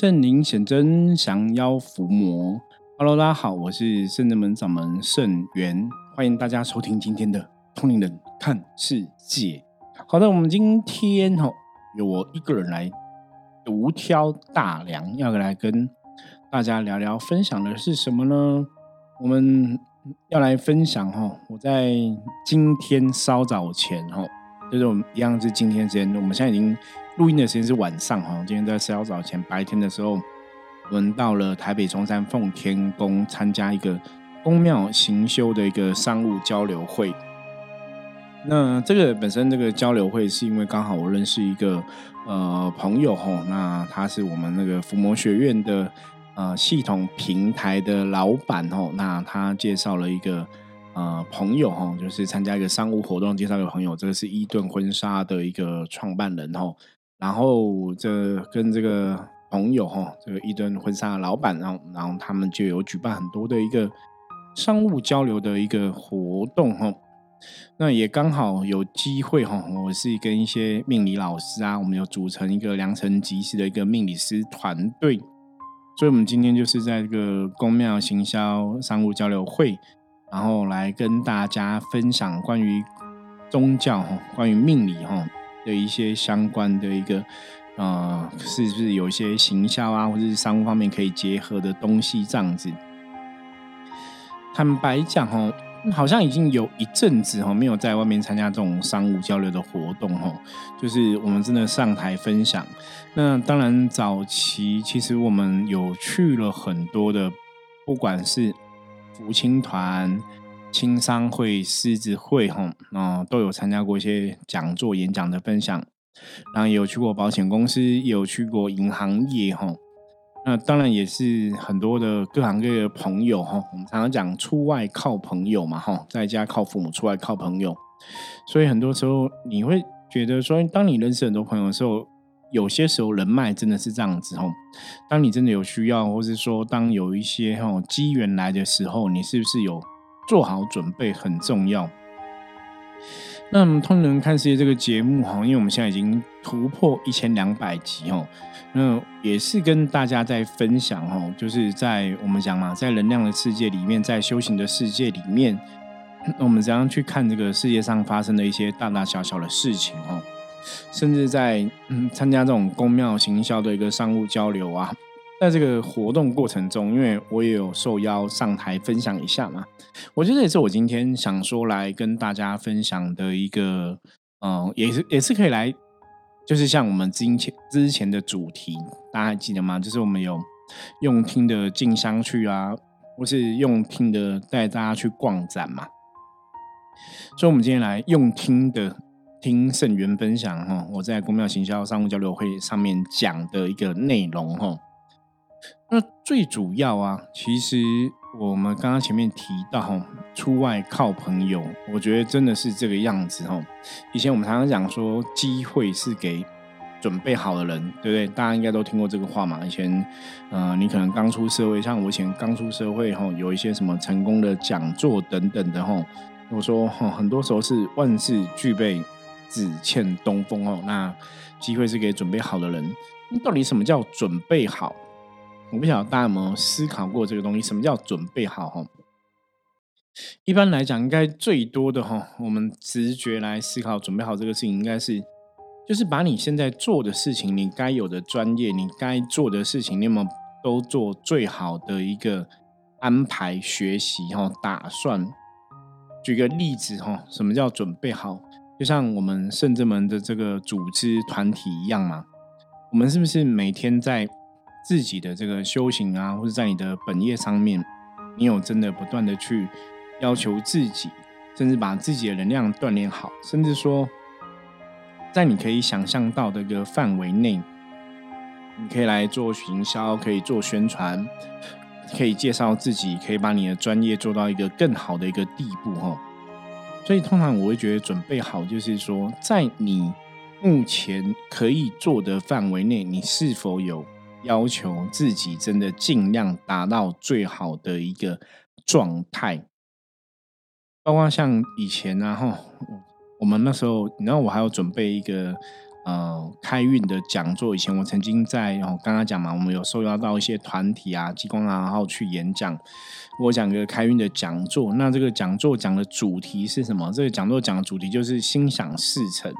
圣灵显真，降妖伏魔。Hello，大家好，我是圣人门掌门圣元，欢迎大家收听今天的通灵人看世界。好的，我们今天哈由我一个人来独挑大梁，要来跟大家聊聊，分享的是什么呢？我们要来分享哈，我在今天稍早前哈。就是我们一样是今天时间，我们现在已经录音的时间是晚上哈。今天在稍早前白天的时候，我们到了台北中山奉天宫参加一个宫庙行修的一个商务交流会。那这个本身这个交流会是因为刚好我认识一个呃朋友哈，那他是我们那个伏魔学院的呃系统平台的老板哦，那他介绍了一个。呃，朋友哈，就是参加一个商务活动，介绍一个朋友，这个是伊顿婚纱的一个创办人哈。然后这跟这个朋友哈，这个伊顿婚纱的老板，然后然后他们就有举办很多的一个商务交流的一个活动哈。那也刚好有机会哈，我是跟一些命理老师啊，我们有组成一个良辰吉时的一个命理师团队，所以我们今天就是在这个宫庙行销商务交流会。然后来跟大家分享关于宗教哈，关于命理哈的一些相关的一个呃，是不是有一些行销啊，或者是商务方面可以结合的东西这样子？坦白讲哦，好像已经有一阵子哦没有在外面参加这种商务交流的活动哦，就是我们真的上台分享。那当然早期其实我们有去了很多的，不管是。福清团、青商会、狮子会，哈，啊，都有参加过一些讲座、演讲的分享，然后也有去过保险公司，也有去过银行业，哈，那当然也是很多的各行各业的朋友，哈，我们常常讲出外靠朋友嘛，哈，在家靠父母，出外靠朋友，所以很多时候你会觉得说，当你认识很多朋友的时候。有些时候人脉真的是这样子吼，当你真的有需要，或是说当有一些吼机缘来的时候，你是不是有做好准备很重要？那我们《通人看世界》这个节目哈，因为我们现在已经突破一千两百集哦，那也是跟大家在分享哈，就是在我们讲嘛，在能量的世界里面，在修行的世界里面，我们怎样去看这个世界上发生的一些大大小小的事情哦。甚至在嗯参加这种宫庙行销的一个商务交流啊，在这个活动过程中，因为我也有受邀上台分享一下嘛，我觉得也是我今天想说来跟大家分享的一个，嗯，也是也是可以来，就是像我们之前之前的主题，大家还记得吗？就是我们有用听的进香去啊，或是用听的带大家去逛展嘛，所以我们今天来用听的。听圣元分享哈，我在公庙行销商务交流会上面讲的一个内容哈。那最主要啊，其实我们刚刚前面提到，出外靠朋友，我觉得真的是这个样子哦。以前我们常常讲说，机会是给准备好的人，对不对？大家应该都听过这个话嘛。以前，呃，你可能刚出社会，像我以前刚出社会哈，有一些什么成功的讲座等等的哈。我说哈，很多时候是万事俱备。只欠东风哦，那机会是给准备好的人。那到底什么叫准备好？我不晓得大家有没有思考过这个东西？什么叫准备好？哈，一般来讲，应该最多的哈，我们直觉来思考准备好这个事情，应该是就是把你现在做的事情，你该有的专业，你该做的事情，你有没有都做最好的一个安排、学习哈、打算。举个例子哈，什么叫准备好？就像我们圣智门的这个组织团体一样嘛，我们是不是每天在自己的这个修行啊，或者在你的本业上面，你有真的不断的去要求自己，甚至把自己的能量锻炼好，甚至说，在你可以想象到的一个范围内，你可以来做行销，可以做宣传，可以介绍自己，可以把你的专业做到一个更好的一个地步，哈。所以通常我会觉得准备好，就是说，在你目前可以做的范围内，你是否有要求自己真的尽量达到最好的一个状态？包括像以前啊，哈，我们那时候，然后我还要准备一个呃开运的讲座。以前我曾经在哦刚刚讲嘛，我们有受邀到一些团体啊、机关啊，然后去演讲。我讲个开运的讲座，那这个讲座讲的主题是什么？这个讲座讲的主题就是心想事成。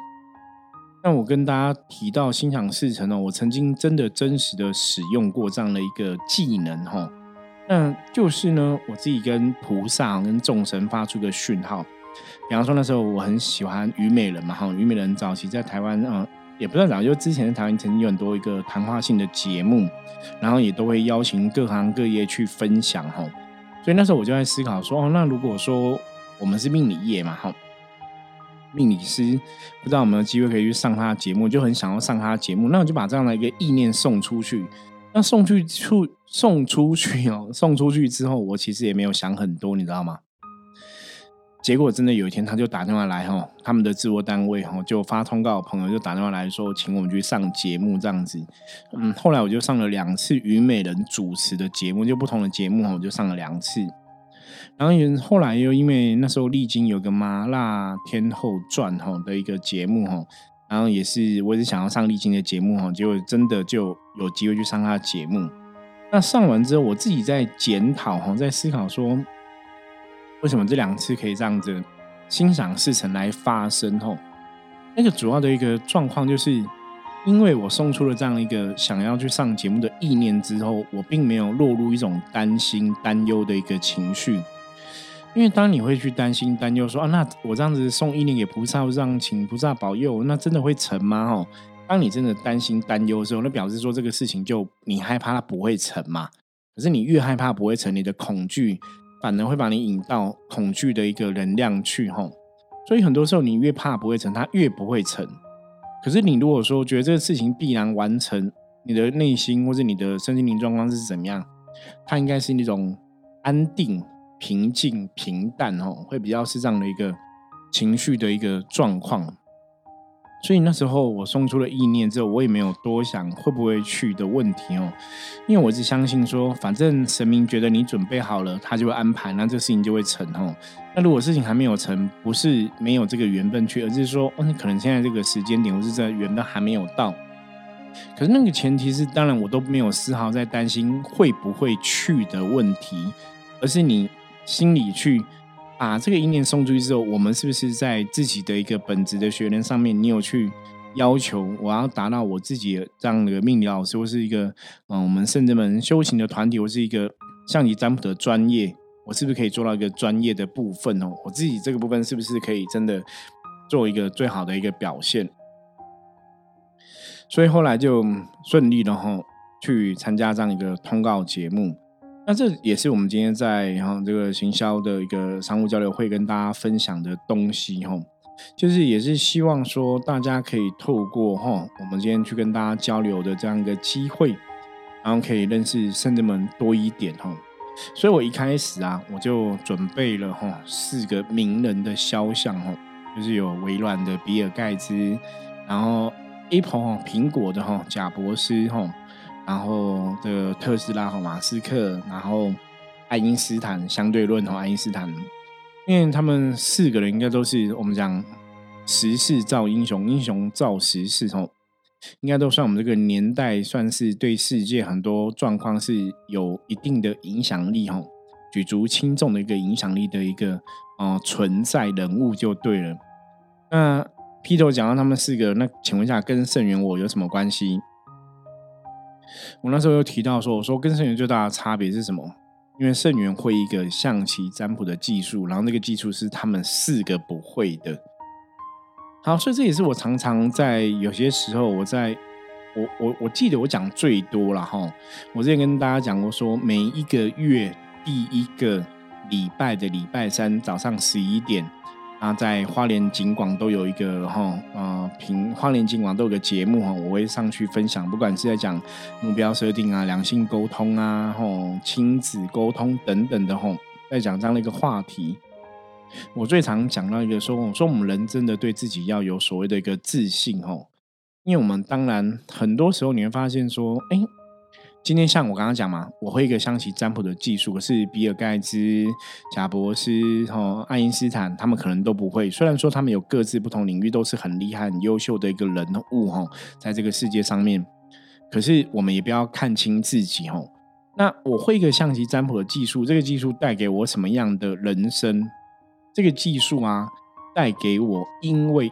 那我跟大家提到心想事成呢，我曾经真的真实的使用过这样的一个技能哈。那就是呢，我自己跟菩萨跟众神发出个讯号。比方说那时候我很喜欢虞美人嘛哈，虞美人早期在台湾啊，也不算早，就之前在台湾曾经有很多一个谈话性的节目，然后也都会邀请各行各业去分享哈。所以那时候我就在思考说，哦，那如果说我们是命理业嘛，哈，命理师不知道有没有机会可以去上他的节目，就很想要上他的节目，那我就把这样的一个意念送出去。那送去出送出去哦，送出去之后，我其实也没有想很多，你知道吗？结果真的有一天，他就打电话来哈，他们的制作单位哈就发通告，朋友就打电话来说，请我们去上节目这样子。嗯，后来我就上了两次虞美人主持的节目，就不同的节目哈，我就上了两次。然后也后来又因为那时候历经有个麻辣天后传哈的一个节目哈，然后也是我也是想要上历经的节目哈，结果真的就有机会去上他的节目。那上完之后，我自己在检讨哈，在思考说。为什么这两次可以这样子心想事成来发生？吼，那个主要的一个状况，就是因为我送出了这样一个想要去上节目的意念之后，我并没有落入一种担心、担忧的一个情绪。因为当你会去担心、担忧，说啊，那我这样子送意念给菩萨，让请菩萨保佑，那真的会成吗？吼，当你真的担心、担忧的时候，那表示说这个事情就你害怕它不会成嘛。可是你越害怕不会成，你的恐惧。反而会把你引到恐惧的一个能量去，吼。所以很多时候你越怕不会成，它越不会成。可是你如果说觉得这个事情必然完成，你的内心或者你的身心灵状况是怎么样？它应该是那种安定、平静、平淡，哦，会比较是这样的一个情绪的一个状况。所以那时候我送出了意念之后，我也没有多想会不会去的问题哦，因为我是相信说，反正神明觉得你准备好了，他就会安排，那这个事情就会成哦。那如果事情还没有成，不是没有这个缘分去，而是说，哦，你可能现在这个时间点或是这缘分还没有到。可是那个前提是，当然我都没有丝毫在担心会不会去的问题，而是你心里去。把这个意念送出去之后，我们是不是在自己的一个本职的学员上面，你有去要求我要达到我自己这样的命理老师，或是一个嗯，我们圣者们修行的团体，或是一个象棋占卜的专业，我是不是可以做到一个专业的部分哦？我自己这个部分是不是可以真的做一个最好的一个表现？所以后来就顺利的哈，去参加这样一个通告节目。那这也是我们今天在哈这个行销的一个商务交流会跟大家分享的东西哈，就是也是希望说大家可以透过哈我们今天去跟大家交流的这样一个机会，然后可以认识圣人们多一点哈。所以我一开始啊，我就准备了哈四个名人的肖像哈，就是有微软的比尔盖茨，然后 Apple 苹果的哈贾博士哈。然后这个特斯拉哈马斯克，然后爱因斯坦相对论哈爱因斯坦，因为他们四个人应该都是我们讲时势造英雄，英雄造时势吼，应该都算我们这个年代算是对世界很多状况是有一定的影响力哈，举足轻重的一个影响力的一个哦存在人物就对了。那劈头讲到他们四个，那请问一下，跟圣元我有什么关系？我那时候有提到说，我说跟圣元最大的差别是什么？因为圣元会一个象棋占卜的技术，然后那个技术是他们四个不会的。好，所以这也是我常常在有些时候，我在我我我记得我讲最多了哈。我之前跟大家讲过，说每一个月第一个礼拜的礼拜三早上十一点。那在花莲景广都有一个哈呃平花莲景广都有个节目哈，我会上去分享，不管是在讲目标设定啊、两性沟通啊、吼亲子沟通等等的吼，在讲这样的一个话题。我最常讲到一个说，我说我们人真的对自己要有所谓的一个自信吼，因为我们当然很多时候你会发现说，哎，今天像我刚刚讲嘛，我会一个象棋占卜的技术，可是比尔盖茨、贾博士、哈爱因斯坦他们可能都不会。虽然说他们有各自不同领域都是很厉害、很优秀的一个人物哈，在这个世界上面，可是我们也不要看清自己哈。那我会一个象棋占卜的技术，这个技术带给我什么样的人生？这个技术啊，带给我，因为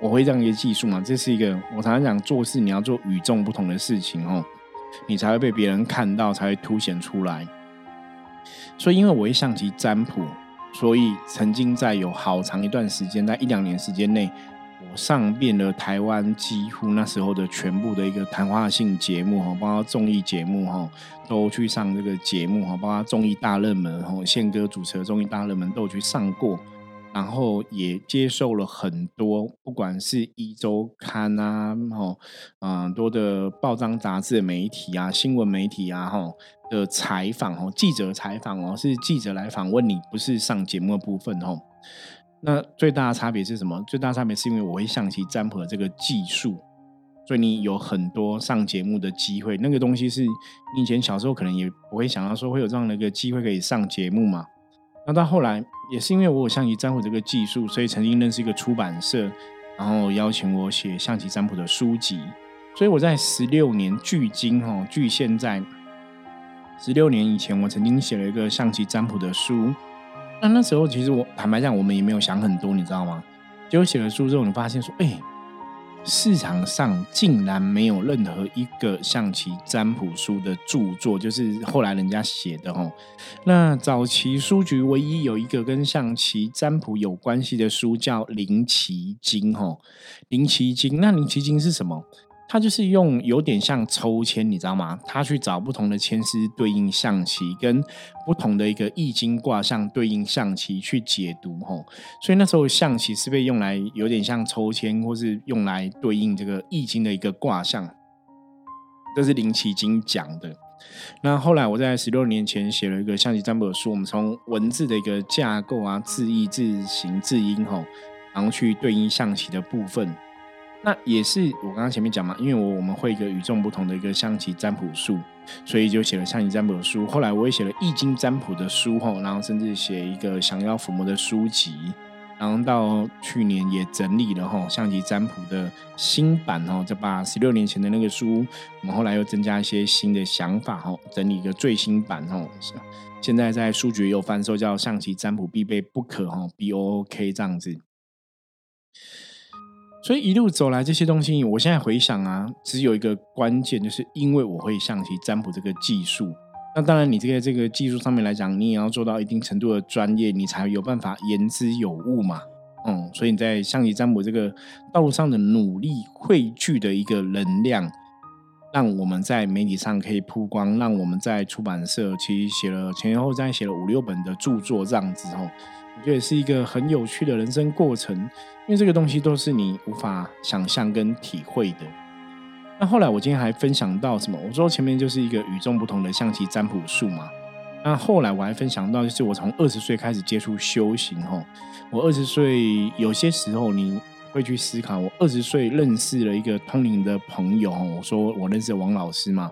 我会这样一个技术嘛，这是一个我常常讲做事你要做与众不同的事情哦。你才会被别人看到，才会凸显出来。所以，因为我会象棋占卜，所以曾经在有好长一段时间，在一两年时间内，我上遍了台湾几乎那时候的全部的一个谈话性节目哈，包括综艺节目哈，都去上这个节目哈，包括综艺大热门哈，宪哥主持的综艺大热门都有去上过。然后也接受了很多，不管是一周刊啊，吼，嗯，多的报章杂志的媒体啊，新闻媒体啊，吼的采访哦，记者采访哦，是记者来访问你，不是上节目的部分哦。那最大的差别是什么？最大差别是因为我会象棋占卜的这个技术，所以你有很多上节目的机会。那个东西是你以前小时候可能也不会想到说会有这样的一个机会可以上节目嘛。那到后来。也是因为我有象棋占卜这个技术，所以曾经认识一个出版社，然后邀请我写象棋占卜的书籍。所以我在十六年距今哦，距现在十六年以前，我曾经写了一个象棋占卜的书。那那时候其实我坦白讲，我们也没有想很多，你知道吗？结果写了书之后，你发现说，哎。市场上竟然没有任何一个象棋占卜书的著作，就是后来人家写的哦。那早期书局唯一有一个跟象棋占卜有关系的书叫《灵奇经》哦，《灵奇经》那《灵奇经》是什么？他就是用有点像抽签，你知道吗？他去找不同的签师对应象棋，跟不同的一个易经卦象对应象棋去解读吼。所以那时候象棋是被用来有点像抽签，或是用来对应这个易经的一个卦象。这是林奇经讲的。那后来我在十六年前写了一个象棋占卜的书，我们从文字的一个架构啊、字义、字形、字音吼，然后去对应象棋的部分。那也是我刚刚前面讲嘛，因为我我们会一个与众不同的一个象棋占卜术，所以就写了象棋占卜的书。后来我也写了易经占卜的书吼，然后甚至写一个降妖伏魔的书籍，然后到去年也整理了吼象棋占卜的新版吼，就把十六年前的那个书，我们后来又增加一些新的想法吼，整理一个最新版吼，现在在书局有贩售，叫象棋占卜必备不可吼，B O O K 这样子。所以一路走来这些东西，我现在回想啊，只有一个关键，就是因为我会象棋占卜这个技术。那当然，你这个这个技术上面来讲，你也要做到一定程度的专业，你才有办法言之有物嘛。嗯，所以你在象棋占卜这个道路上的努力汇聚的一个能量，让我们在媒体上可以曝光，让我们在出版社其实写了前前后后写了五六本的著作这样子哦。我觉得是一个很有趣的人生过程，因为这个东西都是你无法想象跟体会的。那后来我今天还分享到什么？我说前面就是一个与众不同的象棋占卜术嘛。那后来我还分享到，就是我从二十岁开始接触修行吼。我二十岁有些时候你会去思考，我二十岁认识了一个通灵的朋友我说我认识王老师嘛。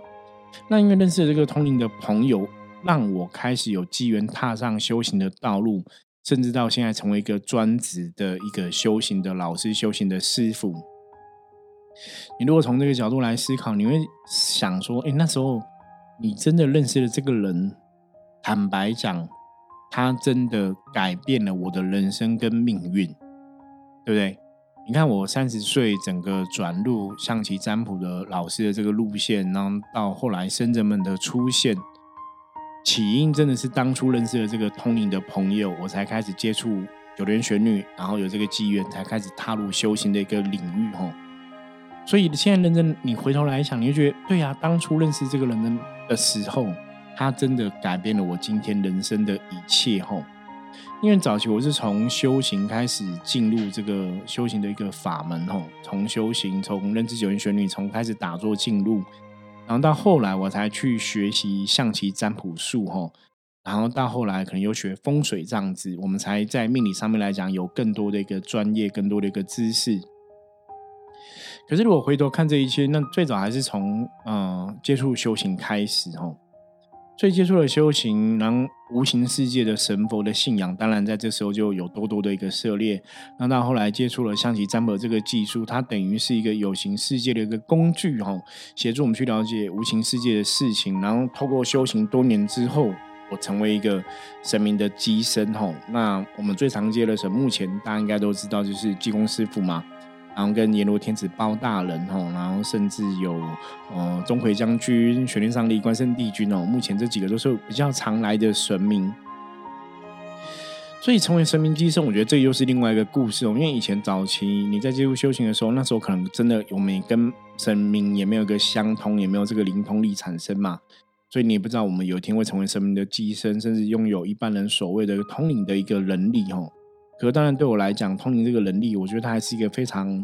那因为认识了这个通灵的朋友，让我开始有机缘踏上修行的道路。甚至到现在成为一个专职的一个修行的老师、修行的师傅。你如果从这个角度来思考，你会想说：，哎，那时候你真的认识了这个人，坦白讲，他真的改变了我的人生跟命运，对不对？你看，我三十岁整个转入象棋占卜的老师的这个路线，然后到后来僧人们的出现。起因真的是当初认识了这个通灵的朋友，我才开始接触九连玄女，然后有这个机缘，才开始踏入修行的一个领域吼。所以现在认真，你回头来想，你就觉得对呀，当初认识这个人的的时候，他真的改变了我今天人生的一切吼。因为早期我是从修行开始进入这个修行的一个法门吼，从修行，从认知九连玄女，从开始打坐进入。然后到后来，我才去学习象棋占卜术，吼。然后到后来，可能又学风水这样子，我们才在命理上面来讲有更多的一个专业，更多的一个知识。可是如果回头看这一切，那最早还是从嗯接触修行开始哦。所以接触了修行，然后无形世界的神佛的信仰，当然在这时候就有多多的一个涉猎。那到后来接触了象棋占卜这个技术，它等于是一个有形世界的一个工具哈，协助我们去了解无形世界的事情。然后透过修行多年之后，我成为一个神明的机身哈。那我们最常接的神，目前大家应该都知道，就是济公师傅嘛。然后跟阎罗天子包大人吼，然后甚至有呃钟馗将军、玄天上帝、关圣帝君哦，目前这几个都是比较常来的神明。所以成为神明机身，我觉得这又是另外一个故事哦。因为以前早期你在接触修行的时候，那时候可能真的我们跟神明也没有一个相通，也没有这个灵通力产生嘛，所以你也不知道我们有一天会成为神明的机身，甚至拥有一般人所谓的通灵的一个能力哦。可是当然，对我来讲，通灵这个能力，我觉得它还是一个非常，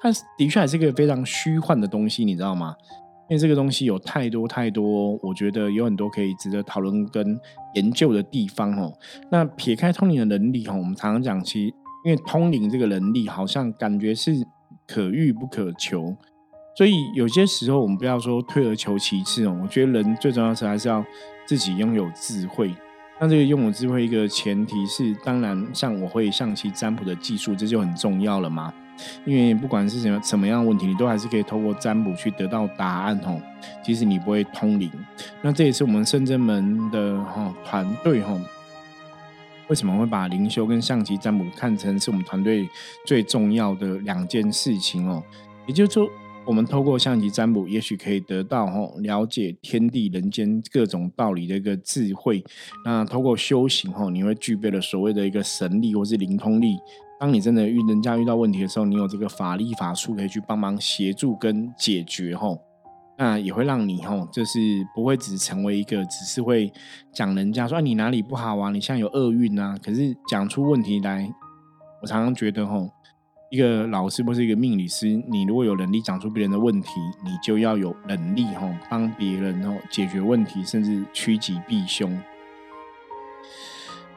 它的确还是一个非常虚幻的东西，你知道吗？因为这个东西有太多太多，我觉得有很多可以值得讨论跟研究的地方哦。那撇开通灵的能力哦，我们常常讲，其实因为通灵这个能力好像感觉是可遇不可求，所以有些时候我们不要说退而求其次哦。我觉得人最重要的是还是要自己拥有智慧。那这个用我智慧一个前提是，当然像我会象棋占卜的技术，这就很重要了嘛。因为不管是什么什么样的问题，你都还是可以透过占卜去得到答案哦。即使你不会通灵，那这也是我们圣真门的哈团队哈，为什么会把灵修跟象棋占卜看成是我们团队最重要的两件事情哦？也就是说。我们透过象棋占卜，也许可以得到吼了解天地人间各种道理的一个智慧。那透过修行吼，你会具备了所谓的一个神力或是灵通力。当你真的遇人家遇到问题的时候，你有这个法力法术可以去帮忙协助跟解决吼。那也会让你吼，就是不会只成为一个只是会讲人家说你哪里不好啊，你现在有厄运啊。可是讲出问题来，我常常觉得吼。一个老师或是一个命理师，你如果有能力讲出别人的问题，你就要有能力哈帮别人哦解决问题，甚至趋吉避凶。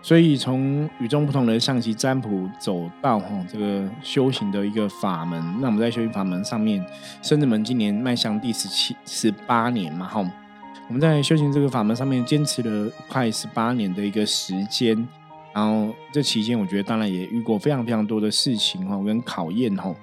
所以从与众不同的象棋占卜走到哈这个修行的一个法门，那我们在修行法门上面，深圳门今年迈向第十七十八年嘛哈，我们在修行这个法门上面坚持了快十八年的一个时间。然后这期间，我觉得当然也遇过非常非常多的事情哈，跟考验哈。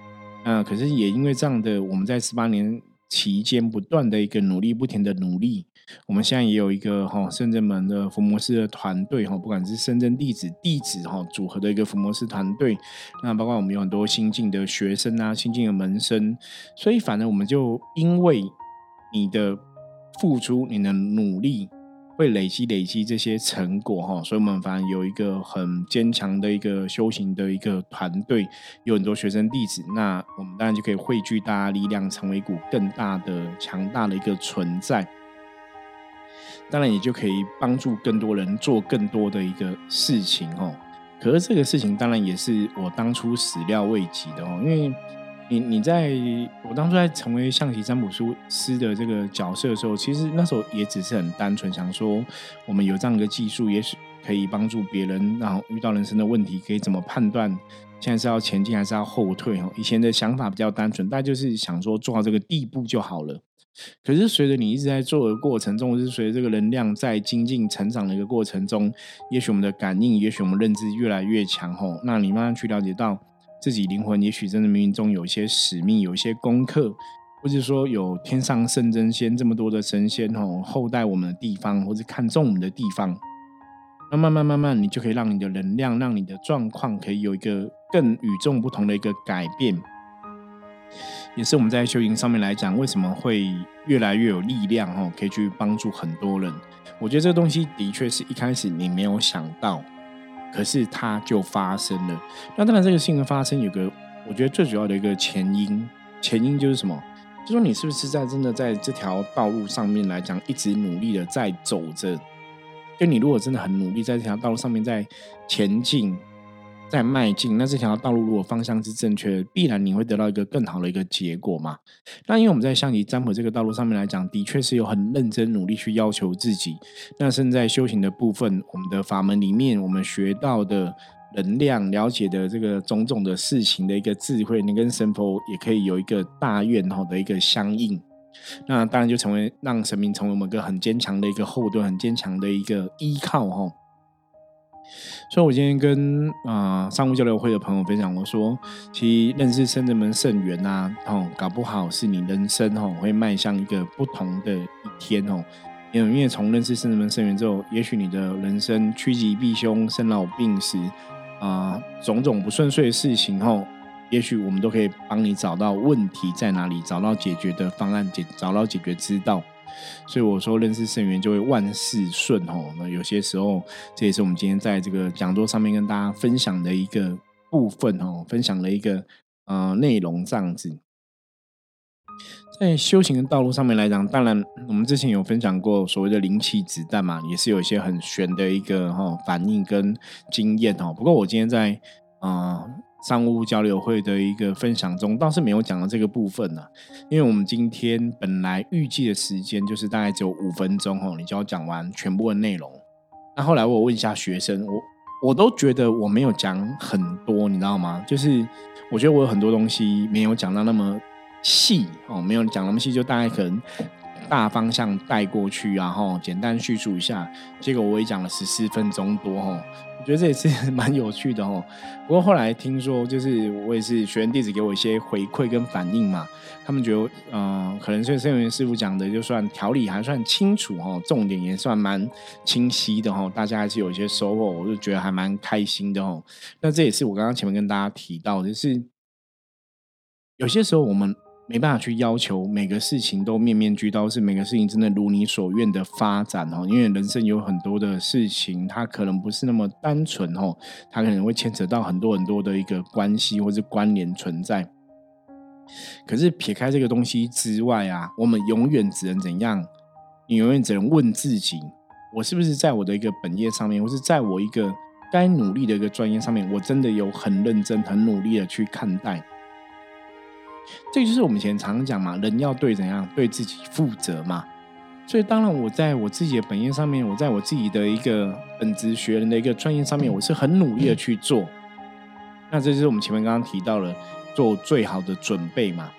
那可是也因为这样的，我们在十八年期间不断的一个努力，不停的努力，我们现在也有一个哈深圳门的伏摩师的团队哈，不管是深圳弟子弟子哈组合的一个伏摩师团队，那包括我们有很多新进的学生啊，新进的门生，所以反正我们就因为你的付出，你的努力。会累积累积这些成果哈，所以我们反正有一个很坚强的一个修行的一个团队，有很多学生弟子，那我们当然就可以汇聚大家力量，成为一股更大的、强大的一个存在。当然也就可以帮助更多人做更多的一个事情哦。可是这个事情当然也是我当初始料未及的哦，因为。你你在我当初在成为象棋占卜师师的这个角色的时候，其实那时候也只是很单纯想说，我们有这样一个技术，也许可以帮助别人，然后遇到人生的问题，可以怎么判断现在是要前进还是要后退？哦，以前的想法比较单纯，大家就是想说做到这个地步就好了。可是随着你一直在做的过程中，是随着这个能量在精进成长的一个过程中，也许我们的感应，也许我们认知越来越强，吼，那你慢慢去了解到。自己灵魂也许真的冥冥中有一些使命，有一些功课，或者说有天上圣真仙这么多的神仙哦，厚待我们的地方，或者看重我们的地方，那慢慢慢慢，你就可以让你的能量，让你的状况可以有一个更与众不同的一个改变。也是我们在修行上面来讲，为什么会越来越有力量哦，可以去帮助很多人。我觉得这个东西的确是一开始你没有想到。可是它就发生了。那当然，这个事情的发生有个，我觉得最主要的一个前因，前因就是什么？就说你是不是在真的在这条道路上面来讲，一直努力的在走着？就你如果真的很努力在这条道路上面在前进。在迈进，那这条道路如果方向是正确，必然你会得到一个更好的一个结果嘛？那因为我们在象棋占卜这个道路上面来讲，的确是有很认真努力去要求自己。那甚至在修行的部分，我们的法门里面，我们学到的能量，了解的这个种种的事情的一个智慧，你跟神佛也可以有一个大愿吼的一个相应。那当然就成为让神明成为我们一个很坚强的一个后盾，很坚强的一个依靠吼。所以，我今天跟啊商务交流会的朋友分享，我说，其实认识圣人门圣缘呐，哦，搞不好是你人生哦会迈向一个不同的一天哦。因为从认识圣人门圣缘之后，也许你的人生趋吉避凶、生老病死啊，种种不顺遂的事情哦，也许我们都可以帮你找到问题在哪里，找到解决的方案，解找到解决之道。所以我说，认识圣元就会万事顺哦。那有些时候，这也是我们今天在这个讲座上面跟大家分享的一个部分哦，分享的一个呃内容这样子。在修行的道路上面来讲，当然我们之前有分享过所谓的灵气子弹嘛，也是有一些很玄的一个哈反应跟经验哦。不过我今天在啊。商务交流会的一个分享中，倒是没有讲到这个部分呢，因为我们今天本来预计的时间就是大概只有五分钟哦，你就要讲完全部的内容。那后来我问一下学生，我我都觉得我没有讲很多，你知道吗？就是我觉得我有很多东西没有讲到那么细哦，没有讲那么细，就大概可能大方向带过去，然后简单叙述一下，结果我也讲了十四分钟多哦。觉得这也是 蛮有趣的哦。不过后来听说，就是我也是学员弟子给我一些回馈跟反应嘛，他们觉得，嗯，可能是圣元师傅讲的，就算条理还算清楚哦，重点也算蛮清晰的哦，大家还是有一些收获，我就觉得还蛮开心的哦。那这也是我刚刚前面跟大家提到，就是有些时候我们。没办法去要求每个事情都面面俱到，是每个事情真的如你所愿的发展哦。因为人生有很多的事情，它可能不是那么单纯哦，它可能会牵扯到很多很多的一个关系或是关联存在。可是撇开这个东西之外啊，我们永远只能怎样？你永远只能问自己：我是不是在我的一个本业上面，或是在我一个该努力的一个专业上面，我真的有很认真、很努力的去看待？这就是我们以前常讲嘛，人要对怎样对自己负责嘛。所以当然，我在我自己的本业上面，我在我自己的一个本职学人的一个专业上面，我是很努力的去做。那这就是我们前面刚刚提到了做最好的准备嘛。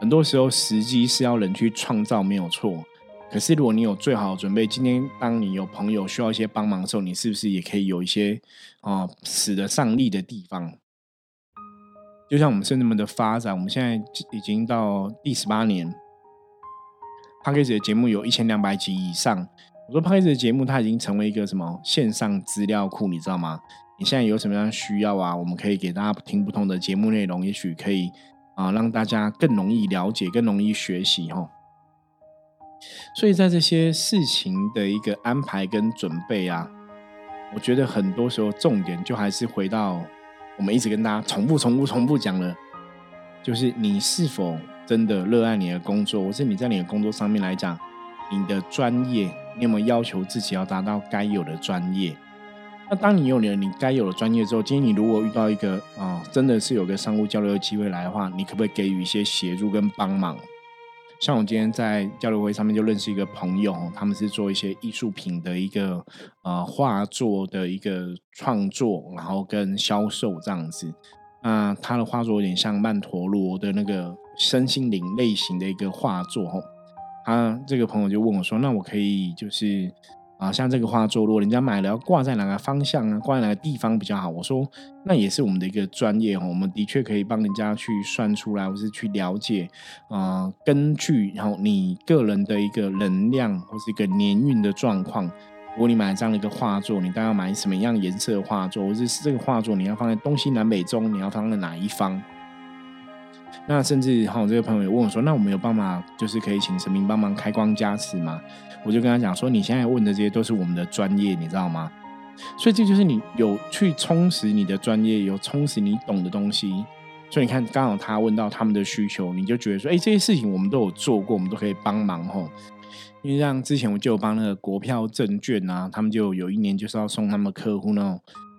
很多时候时机是要人去创造，没有错。可是如果你有最好的准备，今天当你有朋友需要一些帮忙的时候，你是不是也可以有一些啊使得上力的地方？就像我们圣人们的发展，我们现在已经到第十八年 p a c k a g e 的节目有一千两百集以上。我说 p a c k a g e 的节目它已经成为一个什么线上资料库，你知道吗？你现在有什么样需要啊？我们可以给大家听不同的节目内容，也许可以啊让大家更容易了解、更容易学习哈。所以在这些事情的一个安排跟准备啊，我觉得很多时候重点就还是回到。我们一直跟大家重复、重复、重复讲了，就是你是否真的热爱你的工作，或是你在你的工作上面来讲，你的专业，你有没有要求自己要达到该有的专业？那当你有了你该有的专业之后，今天你如果遇到一个啊，真的是有个商务交流的机会来的话，你可不可以给予一些协助跟帮忙？像我今天在交流会上面就认识一个朋友，他们是做一些艺术品的一个呃画作的一个创作，然后跟销售这样子。那他的画作有点像曼陀罗的那个身心灵类型的一个画作，吼。他这个朋友就问我说：“那我可以就是？”啊，像这个画作，如果人家买了，要挂在哪个方向啊？挂在哪个地方比较好？我说，那也是我们的一个专业哦。我们的确可以帮人家去算出来，或是去了解啊，根据然后你个人的一个能量或是一个年运的状况，如果你买这样的一个画作，你大概要买什么样颜色的画作，或者是这个画作你要放在东西南北中，你要放在哪一方？那甚至哈，这个朋友也问我说，那我们有办法就是可以请神明帮忙开光加持吗？我就跟他讲说，你现在问的这些都是我们的专业，你知道吗？所以这就是你有去充实你的专业，有充实你懂的东西。所以你看，刚好他问到他们的需求，你就觉得说，哎，这些事情我们都有做过，我们都可以帮忙吼。因为像之前我就有帮那个国票证券啊，他们就有一年就是要送他们客户那种。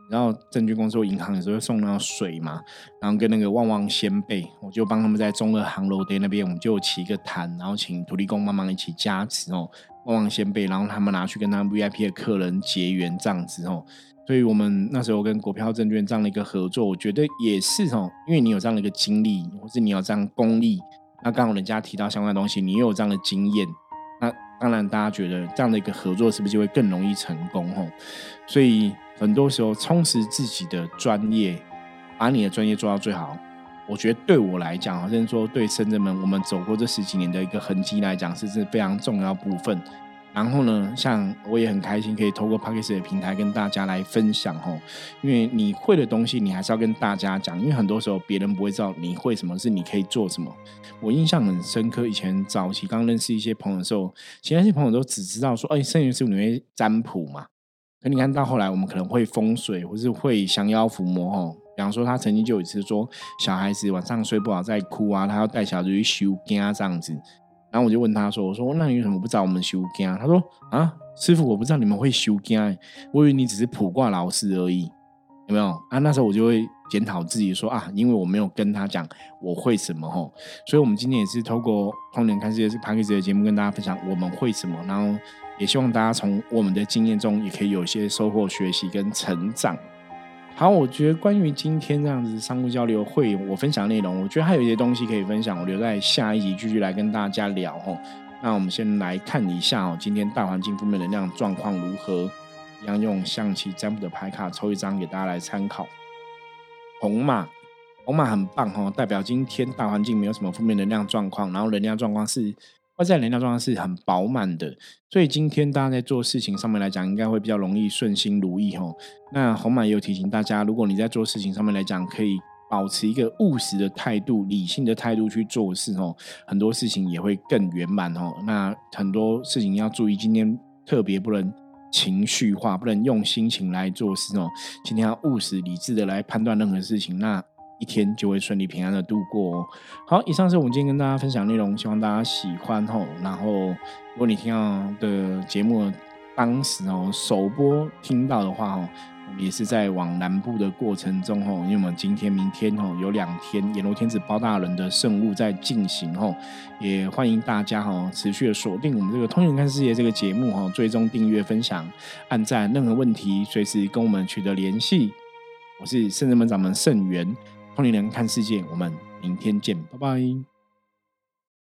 然后证券公司、银行有时候会送那种水嘛，然后跟那个旺旺仙贝，我就帮他们在中二航楼店那边，我们就起一个坛，然后请土地公帮忙一起加持哦，旺旺仙贝，然后他们拿去跟他们 VIP 的客人结缘这样子哦。所以我们那时候跟国票证券这样的一个合作，我觉得也是哦，因为你有这样的一个经历，或是你有这样功力，那刚好人家提到相关的东西，你又有这样的经验，那当然大家觉得这样的一个合作是不是就会更容易成功哦？所以很多时候充实自己的专业，把你的专业做到最好，我觉得对我来讲，好像说对深圳们我们走过这十几年的一个痕迹来讲，是是非常重要部分。然后呢，像我也很开心，可以透过 p a c k e s 的平台跟大家来分享哦，因为你会的东西，你还是要跟大家讲，因为很多时候别人不会知道你会什么，是你可以做什么。我印象很深刻，以前早期刚认识一些朋友的时候，其他些朋友都只知道说，哎，圣元师傅你会占卜嘛？可你看到后来，我们可能会风水，或是会降妖伏魔吼。比方说，他曾经就有一次说，小孩子晚上睡不好在哭啊，他要带小孩子去修家这样子。然后我就问他说：“我说那你为什么不找我们修家？”他说：“啊，师傅，我不知道你们会修经，我以为你只是普卦老师而已，有没有？”啊，那时候我就会检讨自己说：“啊，因为我没有跟他讲我会什么吼，所以我们今天也是透过通年看世界是 p a c k a g e 的节目跟大家分享我们会什么，然后也希望大家从我们的经验中也可以有一些收获、学习跟成长。”好，我觉得关于今天这样子商务交流会，我分享内容，我觉得还有一些东西可以分享，我留在下一集继续来跟大家聊吼。那我们先来看一下哦，今天大环境负面能量状况如何？一样用象棋占卜的牌卡抽一张给大家来参考。红马，红马很棒哦，代表今天大环境没有什么负面能量状况，然后能量状况是。外在能量状况是很饱满的，所以今天大家在做事情上面来讲，应该会比较容易顺心如意哦。那红马也有提醒大家，如果你在做事情上面来讲，可以保持一个务实的态度、理性的态度去做事哦，很多事情也会更圆满哦。那很多事情要注意，今天特别不能情绪化，不能用心情来做事哦。今天要务实理智的来判断任何事情，那。一天就会顺利平安的度过哦。好，以上是我们今天跟大家分享内容，希望大家喜欢哦。然后，如果你听到的节目当时哦首播听到的话哦，也是在往南部的过程中吼，因为我们今天、明天吼有两天阎罗天子包大人的圣物在进行吼，也欢迎大家哈持续的锁定我们这个通灵看世界这个节目哈，追踪订阅、分享、按赞，任何问题随时跟我们取得联系。我是圣人门掌门圣元。通灵人看世界，我们明天见，拜拜。